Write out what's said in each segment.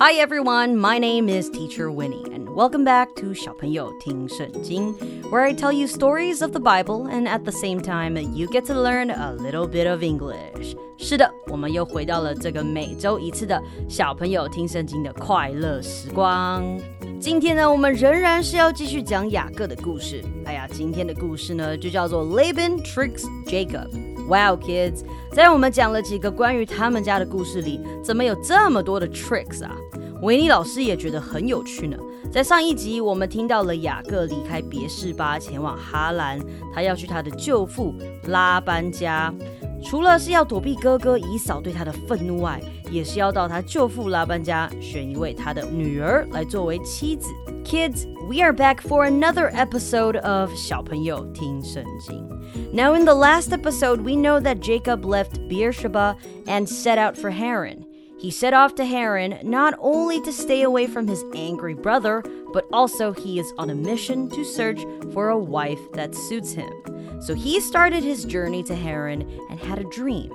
Hi everyone, my name is Teacher Winnie, and welcome back to 小朋友听圣经, where I tell you stories of the Bible, and at the same time, you get to learn a little bit of English. 是的，我们又回到了这个每周一次的小朋友听圣经的快乐时光。今天呢，我们仍然是要继续讲雅各的故事。哎呀，今天的故事呢，就叫做 Laban tricks Jacob。 Wow, kids！在我们讲了几个关于他们家的故事里，怎么有这么多的 tricks 啊？维尼老师也觉得很有趣呢。在上一集，我们听到了雅各离开别是巴，前往哈兰，他要去他的舅父拉班家。除了是要躲避哥哥以扫对他的愤怒外，也是要到他舅父拉班家选一位他的女儿来作为妻子。Kids, we are back for another episode of 小朋友听圣经。Now, in the last episode, we know that Jacob left Beersheba and set out for Haran. He set off to Haran not only to stay away from his angry brother, but also he is on a mission to search for a wife that suits him. So he started his journey to Haran and had a dream,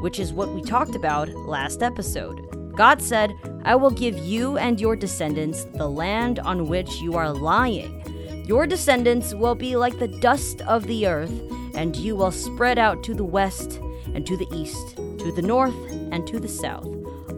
which is what we talked about last episode. God said, I will give you and your descendants the land on which you are lying. Your descendants will be like the dust of the earth, and you will spread out to the west and to the east, to the north and to the south.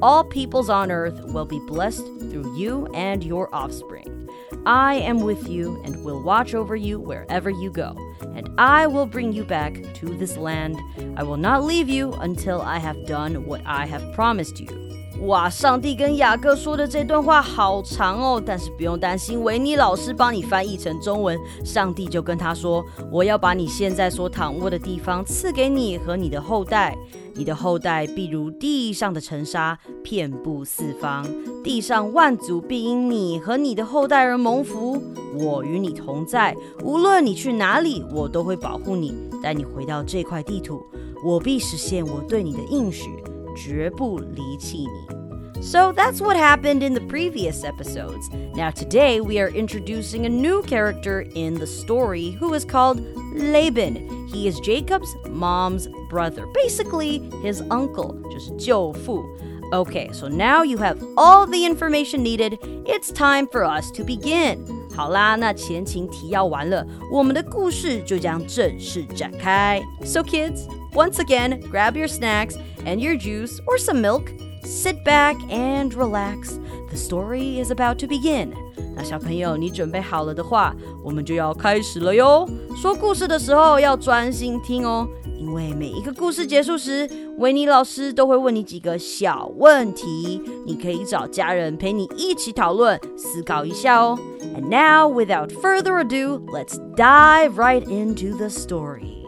All peoples on earth will be blessed through you and your offspring. I am with you and will watch over you wherever you go, and I will bring you back to this land. I will not leave you until I have done what I have promised you. 哇，上帝跟雅各说的这段话好长哦，但是不用担心，维尼老师帮你翻译成中文。上帝就跟他说：“我要把你现在所躺卧的地方赐给你和你的后代，你的后代必如地上的尘沙，遍布四方。地上万族必因你和你的后代而蒙福。我与你同在，无论你去哪里，我都会保护你，带你回到这块地图。我必实现我对你的应许。” 绝不离弃你。So that's what happened in the previous episodes. Now, today we are introducing a new character in the story who is called Laban. He is Jacob's mom's brother, basically his uncle, just 舅父. Okay, so now you have all the information needed. It's time for us to begin. 好啦，那前情提要完了，我们的故事就将正式展开。So kids, once again, grab your snacks and your juice or some milk. Sit back and relax. The story is about to begin. 那小朋友，你准备好了的话，我们就要开始了哟。说故事的时候要专心听哦，因为每一个故事结束时，维尼老师都会问你几个小问题，你可以找家人陪你一起讨论、思考一下哦。And now, without further ado, let's dive right into the story.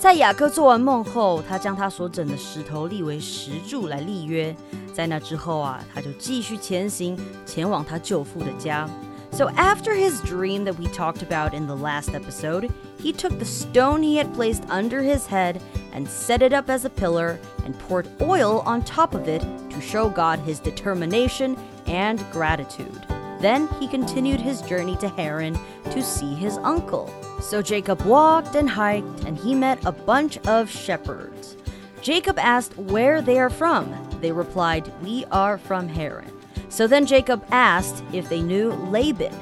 在雅各做完梦后，他将他所整的石头立为石柱来立约。在那之后啊，他就继续前行，前往他舅父的家。So after his dream that we talked about in the last episode, he took the stone he had placed under his head and set it up as a pillar and poured oil on top of it to show God his determination and gratitude. Then he continued his journey to Haran to see his uncle. So Jacob walked and hiked, and he met a bunch of shepherds. Jacob asked where they are from. They replied, We are from Haran. So then Jacob asked if they knew Laban.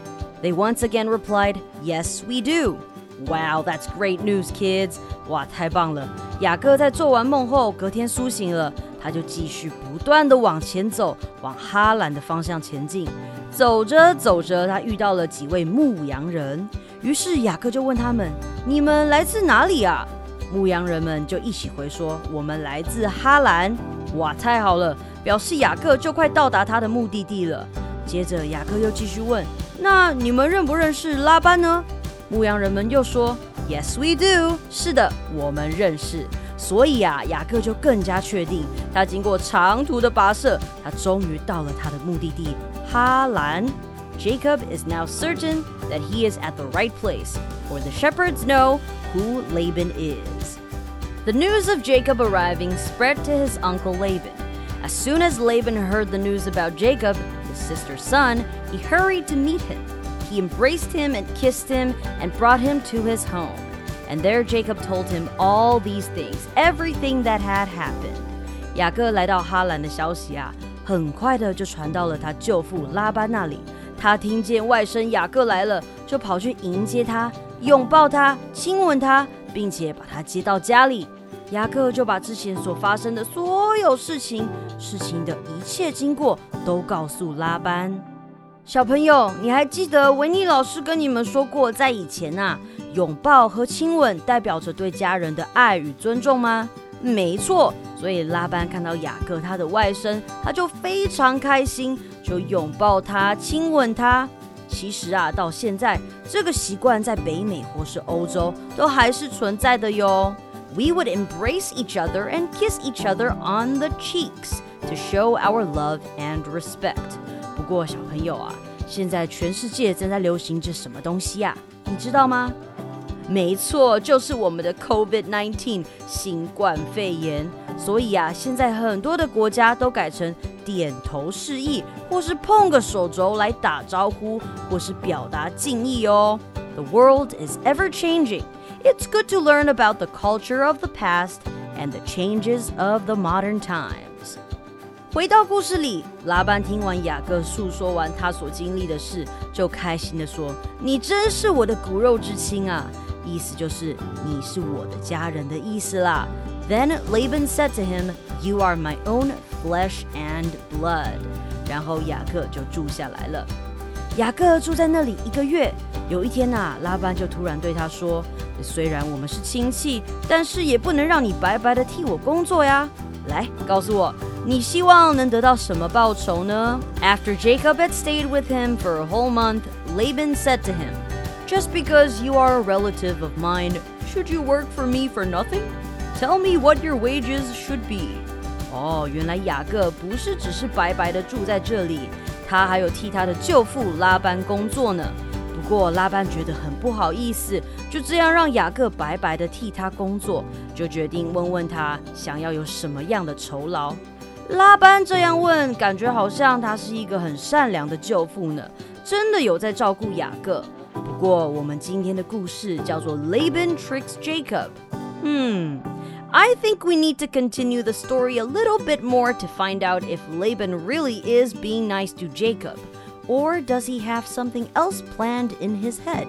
They once again replied, Yes, we do. Wow, that's great news, kids! 哇，太棒了！雅各在做完梦后，隔天苏醒了，他就继续不断的往前走，往哈兰的方向前进。 走着走着，他遇到了几位牧羊人，于是雅各就问他们：“你们来自哪里啊？”牧羊人们就一起回说：“我们来自哈兰。”哇，太好了，表示雅各就快到达他的目的地了。接着雅各又继续问：“那你们认不认识拉班呢？”牧羊人们又说：“Yes, we do。”是的，我们认识。所以啊，雅各就更加确定，他经过长途的跋涉，他终于到了他的目的地哈兰。Jacob is now certain that he is at the right place, for the shepherds know who Laban is. The news of Jacob arriving spread to his uncle Laban. As soon as Laban heard the news about Jacob, his sister's son, he hurried to meet him. He embraced him and kissed him and brought him to his home. And there Jacob told him all these things, everything that had happened. 雅各来到哈兰的消息啊，很快的就传到了他舅父拉班那里。他听见外甥雅各来了，就跑去迎接他，拥抱他，亲吻他，并且把他接到家里。雅各就把之前所发生的所有事情、事情的一切经过都告诉拉班。小朋友，你还记得维尼老师跟你们说过，在以前啊，拥抱和亲吻代表着对家人的爱与尊重吗？没错，所以拉班看到雅各他的外甥，他就非常开心，就拥抱他、亲吻他。其实啊，到现在这个习惯在北美或是欧洲都还是存在的哟。we would embrace each other and kiss each other on the cheeks to show our love and respect. 不过，小朋友啊，现在全世界正在流行着什么东西呀？你知道吗？没错，就是我们的 COVID-19 新冠肺炎。所以啊，现在很多的国家都改成点头示意，或是碰个手肘来打招呼，或是表达敬意哦。The world is ever changing it's good to learn about the culture of the past and the changes of the modern times. 回到故事里，拉班听完雅各诉说完他所经历的事，就开心的说：“你真是我的骨肉之亲啊！”意思就是你是我的家人的意思啦。Then Laban said to him, "You are my own flesh and blood." 然后雅各就住下来了。雅各住在那里一个月。有一天呐，拉班就突然对他说：“虽然我们是亲戚，但是也不能让你白白的替我工作呀。来，告诉我，你希望能得到什么报酬呢？”After Jacob had stayed with him for a whole month, Laban said to him, "Just because you are a relative of mine, should you work for me for nothing? Tell me what your wages should be." 哦，原来雅各不是只是白白的住在这里。他还有替他的舅父拉班工作呢。不过拉班觉得很不好意思，就这样让雅各白白的替他工作，就决定问问他想要有什么样的酬劳。拉班这样问，感觉好像他是一个很善良的舅父呢，真的有在照顾雅各。不过我们今天的故事叫做 Laban tricks Jacob。嗯。I think we need to continue the story a little bit more to find out if Laban really is being nice to Jacob, or does he have something else planned in his head?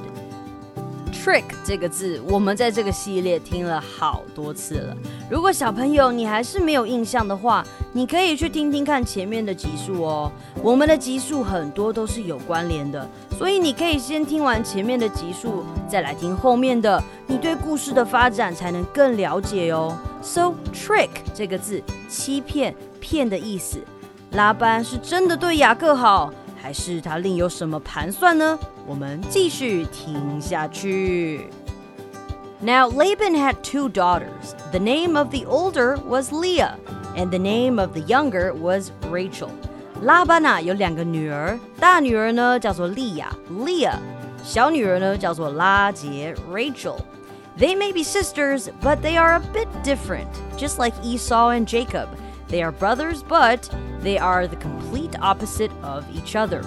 Trick 这个字，我们在这个系列听了好多次了。如果小朋友你还是没有印象的话，你可以去听听看前面的集数哦。我们的集数很多都是有关联的，所以你可以先听完前面的集数，再来听后面的，你对故事的发展才能更了解哦。So trick 这个字，欺骗、骗的意思。拉班是真的对雅各好。还是他另有什么盘算呢？我们继续听下去。Now Laban had two daughters. The name of the older was Leah, and the name of the younger was Rachel. 拉班呐有两个女儿，大女儿呢叫做利亚 （Leah），小女儿呢叫做拉结 （Rachel）。They may be sisters, but they are a bit different, just like Esau and Jacob. They are brothers, but they are the complete opposite of each other.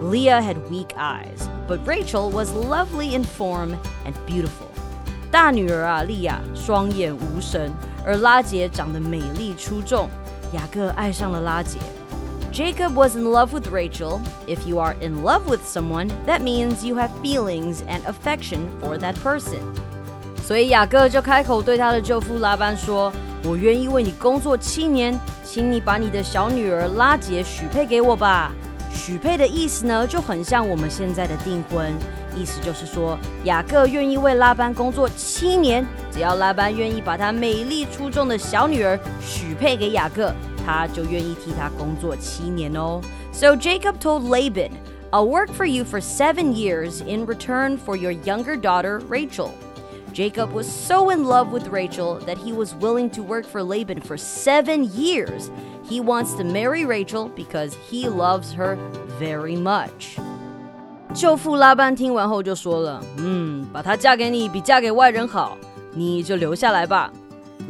Leah had weak eyes, but Rachel was lovely in form and beautiful. 大女儿啊，利亚双眼无神，而拉结长得美丽出众。雅各爱上了拉结。Jacob was in love with Rachel. If you are in love with someone, that means you have feelings and affection for that person. 所以雅各就开口对他的舅父拉班说。我愿意为你工作七年，请你把你的小女儿拉结许配给我吧。许配的意思呢，就很像我们现在的订婚，意思就是说雅各愿意为拉班工作七年，只要拉班愿意把他美丽出众的小女儿许配给雅各，他就愿意替他工作七年哦。So Jacob told Laban, "I'll work for you for seven years in return for your younger daughter Rachel." Jacob was so in love with Rachel that he was willing to work for Laban for seven years. He wants to marry Rachel because he loves her very much. 舅父拉班听完后就说了：“嗯，把她嫁给你比嫁给外人好，你就留下来吧。”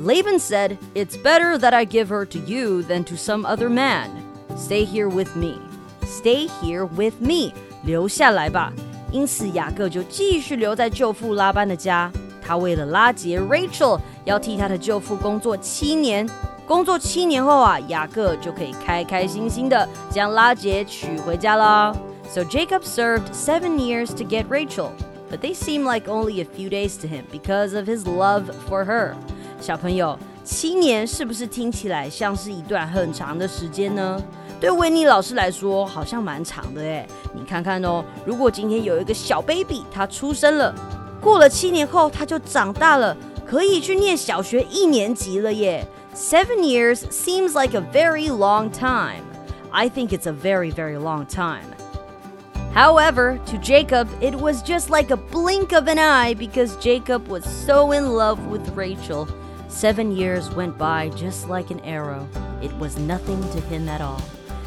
Laban said, It's better that I give her to you than to some other man. Stay here with me. Stay here with me. 留下来吧。因此，雅各就继续留在舅父拉班的家。 他为了拉杰 Rachel，要替他的舅父工作七年。工作七年后啊，雅各就可以开开心心的将拉杰娶回家了。So Jacob served seven years to get Rachel, but they seem like only a few days to him because of his love for her. 小朋友，七年是不是听起来像是一段很长的时间呢？对维尼老师来说，好像蛮长的诶。你看看哦，如果今天有一个小 baby，他出生了，过了七年后他就长大了，可以去念小学一年级了耶。Seven years seems like a very long time. I think it's a very, very long time. However, to Jacob, it was just like a blink of an eye because Jacob was so in love with Rachel. Seven years went by just like an arrow. It was nothing to him at all.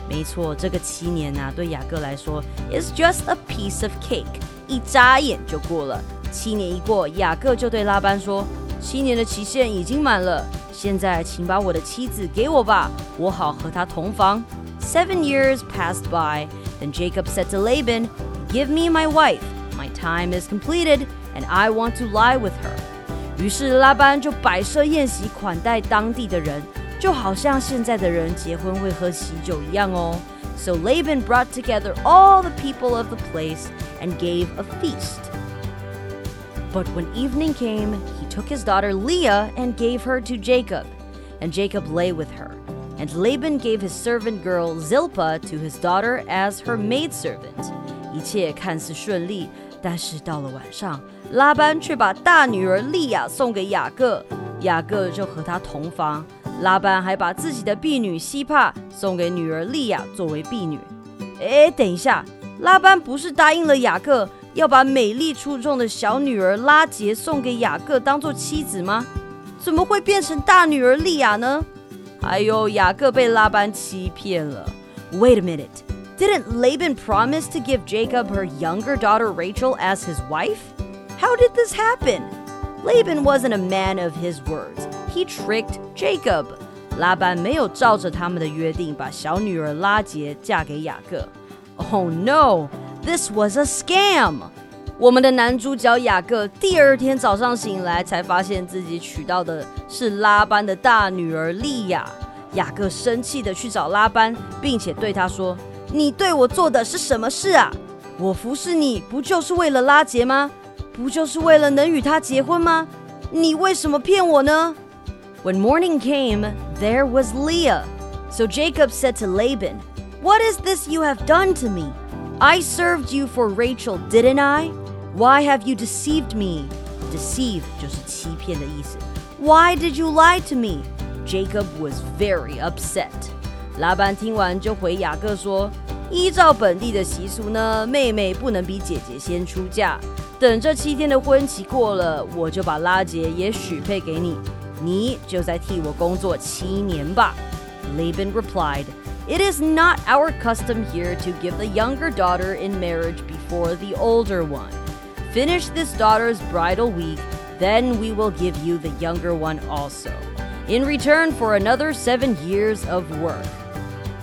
没错，这个七年呐、啊，对雅各来说，is just a piece of cake，一眨眼就过了。 七年一过，雅各就对拉班说：“七年的期限已经满了，现在请把我的妻子给我吧，我好和她同房。” Seven years passed by. Then Jacob said to Laban, Give me my wife. My time is completed, and I want to lie with her. 于是拉班就摆设宴席款待当地的人，就好像现在的人结婚会喝喜酒一样哦。So Laban brought together all the people of the place and gave a feast. But when evening came, he took his daughter Leah and gave her to Jacob, and Jacob lay with her. And Laban gave his servant girl Zilpah to his daughter as her maidservant. 一切看似顺利，但是到了晚上，拉班却把大女儿利亚送给雅各，雅各就和他同房。拉班还把自己的婢女悉帕送给女儿利亚作为婢女。哎，等一下，拉班不是答应了雅各要把美丽出众的小女儿拉结送给雅各当做妻子吗？怎么会变成大女儿利亚呢？还有雅各被拉班欺骗了。Wait a minute, didn't Laban promise to give Jacob her younger daughter Rachel as his wife? How did this happen? Laban wasn't a man of his words. He tricked Jacob. 拉班没有照着他们的约定把小女儿拉结嫁给雅各。Oh no! This was a scam。我们的男主角雅各第二天早上醒来，才发现自己娶到的是拉班的大女儿利亚。雅各生气的去找拉班，并且对他说：“你对我做的是什么事啊？我服侍你不就是为了拉结吗？不就是为了能与他结婚吗？你为什么骗我呢？”When morning came, there was Leah. So Jacob said to Laban, "What is this you have done to me?" I served you for Rachel, didn't I? Why have you deceived me? Deceive 就是欺骗的意思。Why did you lie to me? Jacob was very upset. 拉班听完就回雅各说：“依照本地的习俗呢，妹妹不能比姐姐先出嫁。等这七天的婚期过了，我就把拉结也许配给你，你就再替我工作七年吧。” Laban replied. It is not our custom here to give the younger daughter in marriage before the older one. Finish this daughter's bridal week, then we will give you the younger one also, in return for another seven years of work.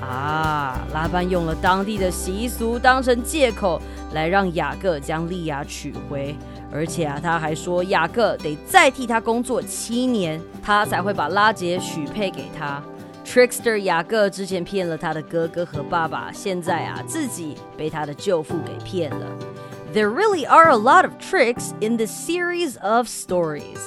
Ah, 啊，拉班用了当地的习俗当成借口，来让雅各将利亚娶回。而且啊，他还说雅各得再替他工作七年，他才会把拉结许配给他。Trickster 雅各之前骗了他的哥哥和爸爸，现在啊自己被他的舅父给骗了。There really are a lot of tricks in this series of stories。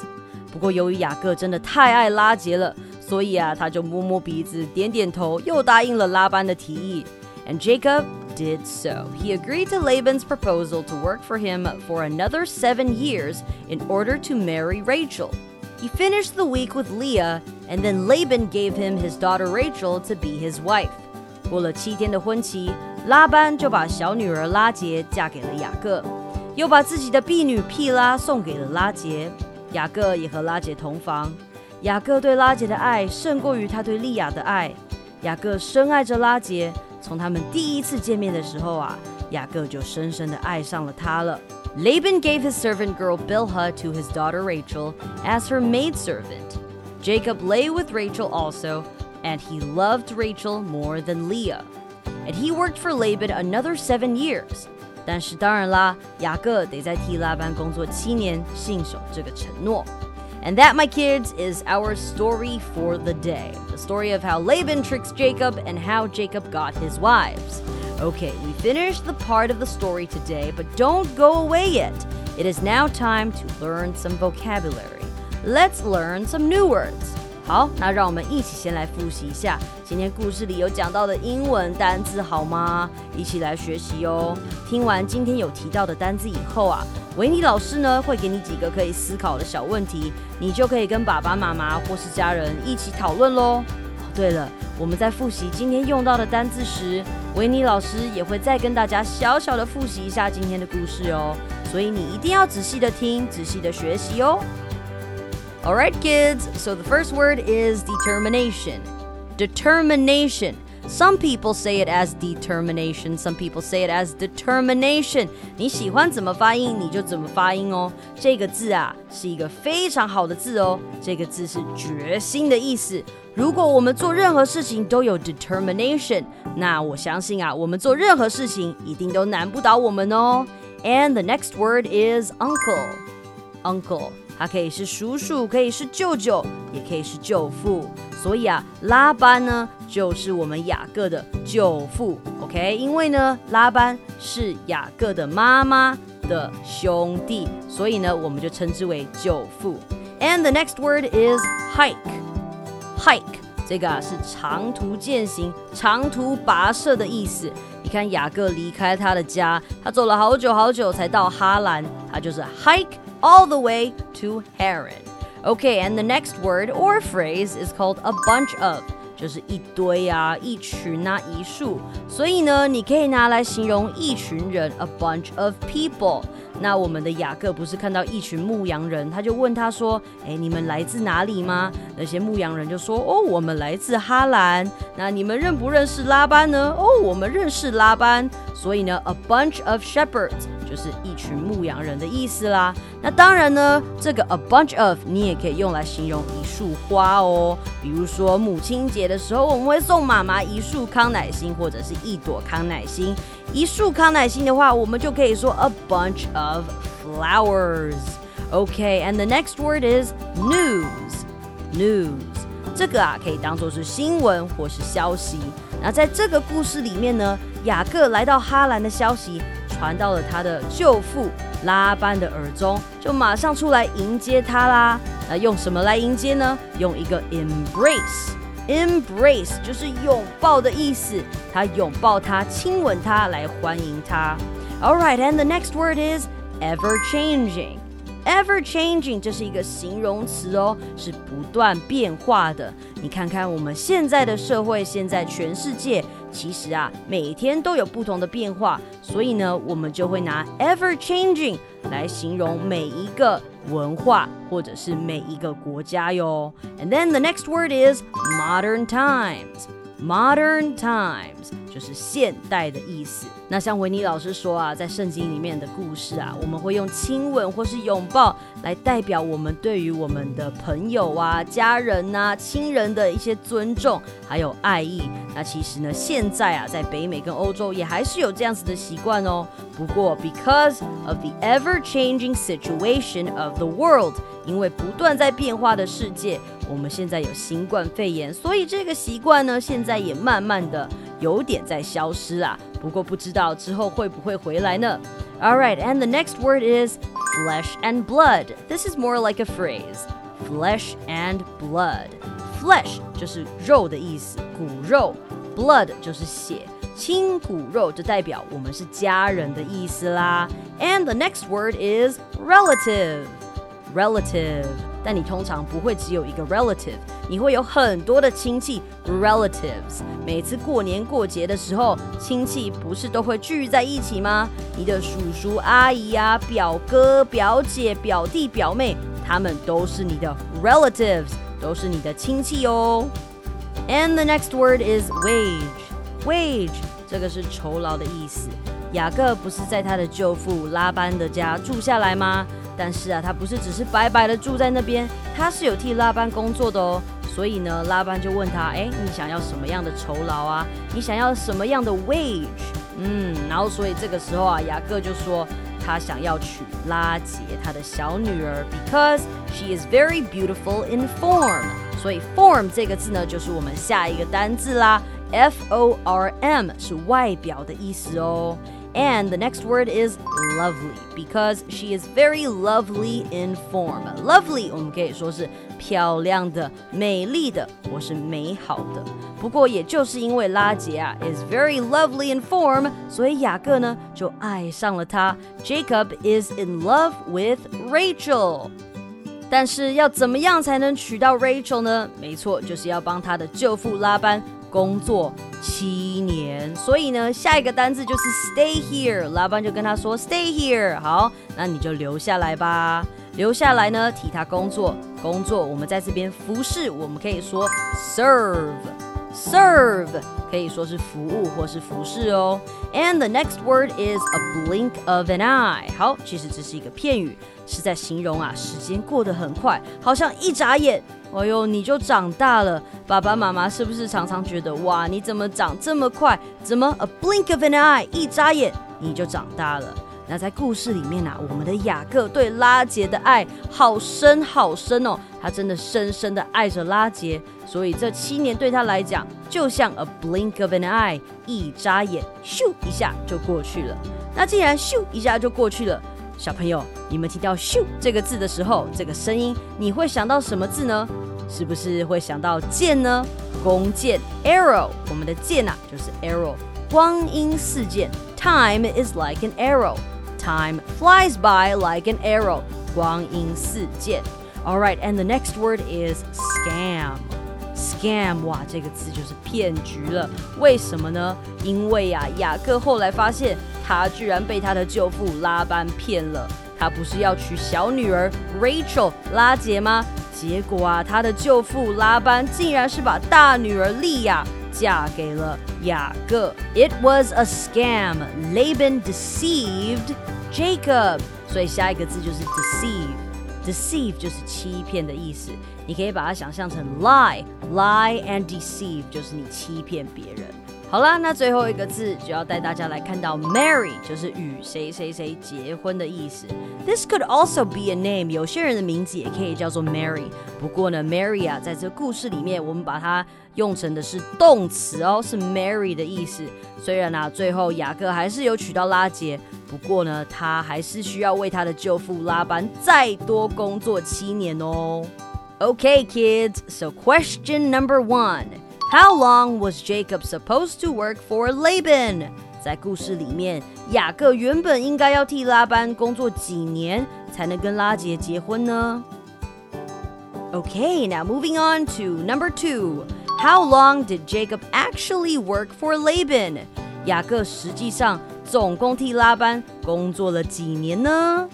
不过由于雅各真的太爱拉结了，所以啊他就摸摸鼻子，点点头，又答应了拉班的提议。And Jacob did so. He agreed to Laban's proposal to work for him for another seven years in order to marry Rachel. He finished the week with Leah, and then Laban gave him his daughter Rachel to be his wife. 过了七天的婚期，拉班就把小女儿拉杰嫁给了雅各，又把自己的婢女毗拉送给了拉杰。雅各也和拉杰同房。雅各对拉杰的爱胜过于他对利亚的爱。雅各深爱着拉杰，从他们第一次见面的时候啊，雅各就深深的爱上了她了。Laban gave his servant girl Bilhah to his daughter Rachel as her maidservant. Jacob lay with Rachel also, and he loved Rachel more than Leah. And he worked for Laban another seven years. 但是当然啦，雅各得在替拉班工作七年，信守这个承诺。And that, my kids, is our story for the day. The story of how Laban tricks Jacob and how Jacob got his wives. Okay, we finished the part of the story today, but don't go away yet. It is now time to learn some vocabulary. Let's learn some new words. 好，那让我们一起先来复习一下今天故事里有讲到的英文单词，好吗？一起来学习哦。听完今天有提到的单词以后啊，维尼老师呢会给你几个可以思考的小问题，你就可以跟爸爸妈妈或是家人一起讨论喽。对了，我们在复习今天用到的单字时，维尼老师也会再跟大家小小的复习一下今天的故事哦。所以你一定要仔细的听，仔细的学习哦。All right, kids. So the first word is determination. Determination. Some people say it as determination. Some people say it as determination. 你喜欢怎么发音你就怎么发音哦。这个字啊是一个非常好的字哦。这个字是决心的意思。如果我们做任何事情都有 determination，那我相信啊，我们做任何事情一定都难不倒我们哦。And the next word is uncle. Uncle. 它可以是叔叔，可以是舅舅，也可以是舅父。所以啊，拉班呢就是我们雅各的舅父，OK？因为呢，拉班是雅各的妈妈的兄弟，所以呢，我们就称之为舅父。And the next word is hike. Hike 这个啊是长途践行、长途跋涉的意思。你看雅各离开他的家，他走了好久好久才到哈兰，他就是 hike。all the way to Haran. Okay, and the next word or phrase is called a bunch of. 就是一堆啊，一群啊，一束，所以呢，你可以拿来形容一群人，a bunch of people。 那我们的雅各不是看到一群牧羊人，他就问他说：“哎，你们来自哪里吗？”那些牧羊人就说：“哦，我们来自哈兰。”那你们认不认识拉班呢？哦，我们认识拉班。所以呢，a bunch of shepherds。就是一群牧羊人的意思啦。那当然呢，这个 a bunch of 你也可以用来形容一束花哦。比如说母亲节的时候，我们会送妈妈一束康乃馨或者是一朵康乃馨。一束康乃馨的话，我们就可以说 a bunch of flowers。OK，and the next word is news。news 这个啊可以当做是新闻或是消息。那在这个故事里面呢，雅各来到哈兰的消息。传到了他的舅父拉班的耳中，就马上出来迎接他啦。那用什么来迎接呢？用一个 embrace，embrace 就是拥抱的意思。他拥抱他，亲吻他，来欢迎他。All right, and the next word is ever changing. Ever changing，这是一个形容词哦，是不断变化的。你看看我们现在的社会，现在全世界。其实啊，每天都有不同的变化，所以呢，我们就会拿 ever changing 来形容每一个文化或者是每一个国家哟。And then the next word is modern times. Modern times 就是现代的意思。那像维尼老师说啊，在圣经里面的故事啊，我们会用亲吻或是拥抱来代表我们对于我们的朋友啊、家人呐、亲人的一些尊重还有爱意。那其实呢，现在啊，在北美跟欧洲也还是有这样子的习惯哦。不过，because of the ever-changing situation of the world，因为不断在变化的世界。我们现在有新冠肺炎，所以这个习惯呢，现在也慢慢的有点在消失啊。不过不知道之后会不会回来呢？All right, and the next word is flesh and blood. This is more like a phrase. Flesh and blood. Flesh 就是肉的意思，骨肉；blood 就是血，亲骨肉就代表我们是家人的意思啦。And the next word is relative. Relative. 但你通常不会只有一个 relative，你会有很多的亲戚 relatives。每次过年过节的时候，亲戚不是都会聚在一起吗？你的叔叔阿姨啊、表哥表姐、表弟表妹，他们都是你的 relatives，都是你的亲戚哦。And the next word is wage. Wage 这个是酬劳的意思。雅各不是在他的舅父拉班的家住下来吗？但是啊，他不是只是白白的住在那边，他是有替拉班工作的哦。所以呢，拉班就问他：“哎，你想要什么样的酬劳啊？你想要什么样的 wage？” 嗯，然后所以这个时候啊，雅各就说他想要娶拉杰他的小女儿，because she is very beautiful in form。所以 form 这个字呢，就是我们下一个单字啦，f o r m 是外表的意思哦。And the next word is lovely because she is very lovely in form. Lovely 我们可以说是漂亮的、美丽的或是美好的。不过也就是因为拉结啊 is very lovely in form，所以雅各呢就爱上了她。Jacob is in love with Rachel。但是要怎么样才能娶到 Rachel 呢？没错，就是要帮他的舅父拉班工作七年，所以呢，下一个单字就是 stay here。拉班就跟他说 stay here。好，那你就留下来吧。留下来呢，替他工作。工作，我们在这边服侍，我们可以说 serve。Serve 可以说是服务或是服侍哦。And the next word is a blink of an eye。好，其实这是一个片语，是在形容啊，时间过得很快，好像一眨眼。哎呦，你就长大了。爸爸妈妈是不是常常觉得哇，你怎么长这么快？怎么 a blink of an eye，一眨眼你就长大了？那在故事里面啊，我们的雅各对拉杰的爱好深好深哦，他真的深深的爱着拉杰，所以这七年对他来讲就像 a blink of an eye，一眨眼，咻一下就过去了。那既然咻一下就过去了。小朋友，你们听到“咻”这个字的时候，这个声音你会想到什么字呢？是不是会想到剑呢？弓箭，arrow。我们的剑呐，就是 arrow。光阴似箭，time is like an arrow。time flies by like an arrow. 光阴似箭. All right, and the next word is scam. Scam Scam，哇，这个词就是骗局了。为什么呢？因为呀、啊，雅各后来发现他居然被他的舅父拉班骗了。他不是要娶小女儿 Rachel 拉结吗？结果啊，他的舅父拉班竟然是把大女儿利亚嫁给了雅各。It was a scam. Laban deceived. Jacob. 所以下一个字就是 deceive. Deceive 就是欺骗的意思，你可以把它想象成 lie. Lie and deceive 就是你欺骗别人。好啦，那最后一个字就要带大家来看到 marry，就是与谁谁谁结婚的意思。This could also be a name，有些人的名字也可以叫做 Mary。不过呢，Mary 啊，在这故事里面，我们把它用成的是动词哦，是 marry 的意思。虽然啊，最后雅各还是有娶到拉杰，不过呢，他还是需要为他的舅父拉班再多工作七年哦。Okay, kids, so question number one. How long was Jacob supposed to work for Laban？在故事里面，雅各原本应该要替拉班工作几年，才能跟拉结结婚呢？Okay, now moving on to number two. How long did Jacob actually work for Laban？雅各实际上总共替拉班工作了几年呢？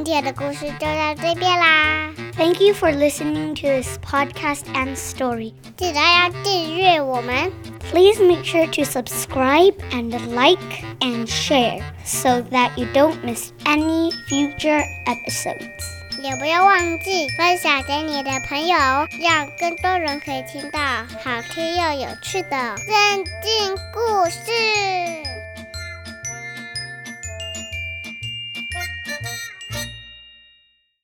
今天的故事就到这边啦。Thank you for listening to this podcast and story. 记得要订阅我们。Please make sure to subscribe and like and share so that you don't miss any future episodes. 也不要忘记分享给你的朋友，让更多人可以听到好听又有趣的圣经故事。